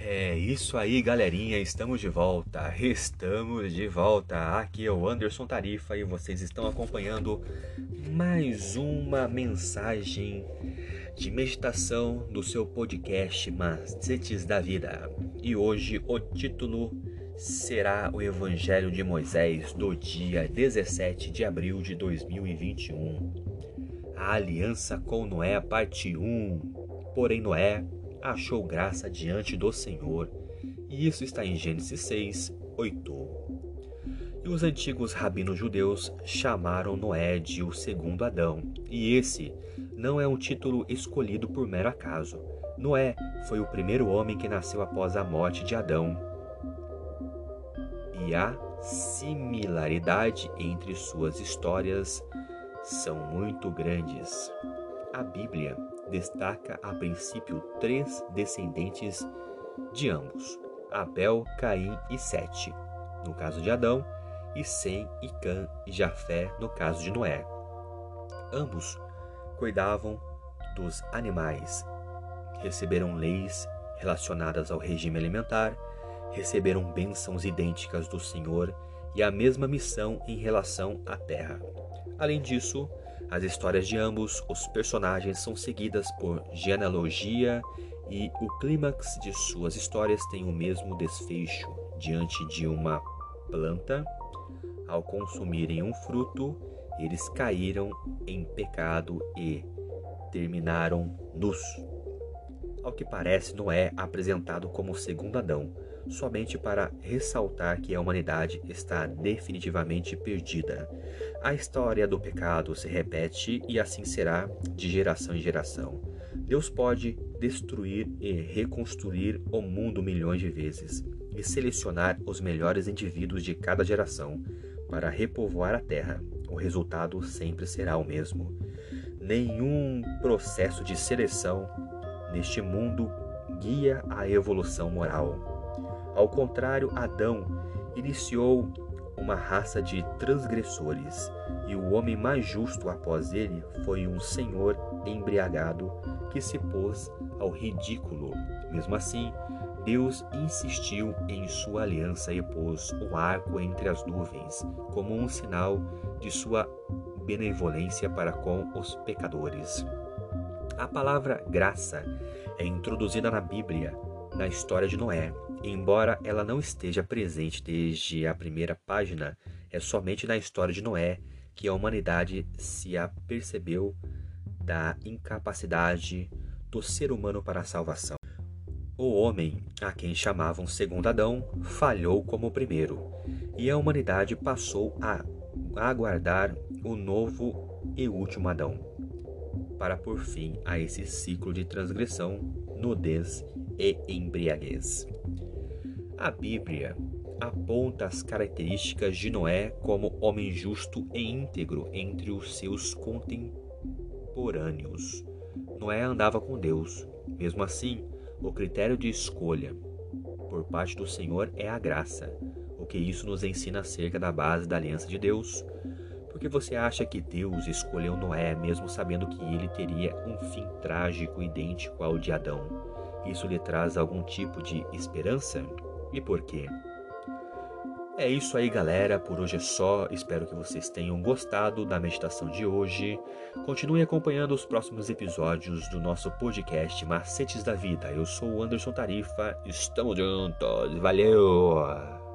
É isso aí, galerinha, estamos de volta, estamos de volta. Aqui é o Anderson Tarifa e vocês estão acompanhando mais uma mensagem de meditação do seu podcast Macetes da Vida. E hoje o título será o Evangelho de Moisés do dia 17 de abril de 2021. A aliança com Noé, parte 1. Porém, Noé achou graça diante do Senhor, e isso está em Gênesis 6, 8. E os antigos rabinos judeus chamaram Noé de o segundo Adão, e esse não é um título escolhido por mero acaso. Noé foi o primeiro homem que nasceu após a morte de Adão. E a similaridade entre suas histórias são muito grandes. A Bíblia destaca a princípio três descendentes de ambos: Abel, Caim e Sete, no caso de Adão, e Sem e Cã e Jafé, no caso de Noé. Ambos cuidavam dos animais, receberam leis relacionadas ao regime alimentar, receberam bênçãos idênticas do Senhor e a mesma missão em relação à terra. Além disso, as histórias de ambos os personagens são seguidas por genealogia e o clímax de suas histórias tem o mesmo desfecho diante de uma planta. Ao consumirem um fruto, eles caíram em pecado e terminaram nus. Ao que parece, Noé apresentado como o segundo Adão, somente para ressaltar que a humanidade está definitivamente perdida. A história do pecado se repete e assim será de geração em geração. Deus pode destruir e reconstruir o mundo milhões de vezes e selecionar os melhores indivíduos de cada geração para repovoar a terra. O resultado sempre será o mesmo. Nenhum processo de seleção neste mundo guia a evolução moral. Ao contrário, Adão iniciou uma raça de transgressores, e o homem mais justo após ele foi um senhor embriagado que se pôs ao ridículo. Mesmo assim, Deus insistiu em sua aliança e pôs o arco entre as nuvens, como um sinal de sua benevolência para com os pecadores. A palavra graça é introduzida na Bíblia na história de Noé Embora ela não esteja presente desde a primeira página, é somente na história de Noé que a humanidade se apercebeu da incapacidade do ser humano para a salvação. O homem, a quem chamavam segundo Adão, falhou como o primeiro, e a humanidade passou a aguardar o novo e último Adão, para pôr fim a esse ciclo de transgressão, nudez e embriaguez. A Bíblia aponta as características de Noé como homem justo e íntegro entre os seus contemporâneos. Noé andava com Deus. Mesmo assim, o critério de escolha por parte do Senhor é a graça. O que isso nos ensina acerca da base da aliança de Deus? Porque você acha que Deus escolheu Noé mesmo sabendo que ele teria um fim trágico idêntico ao de Adão? Isso lhe traz algum tipo de esperança? E por quê. É isso aí, galera. Por hoje é só. Espero que vocês tenham gostado da meditação de hoje. Continue acompanhando os próximos episódios do nosso podcast Macetes da Vida. Eu sou o Anderson Tarifa. Estamos juntos. Valeu!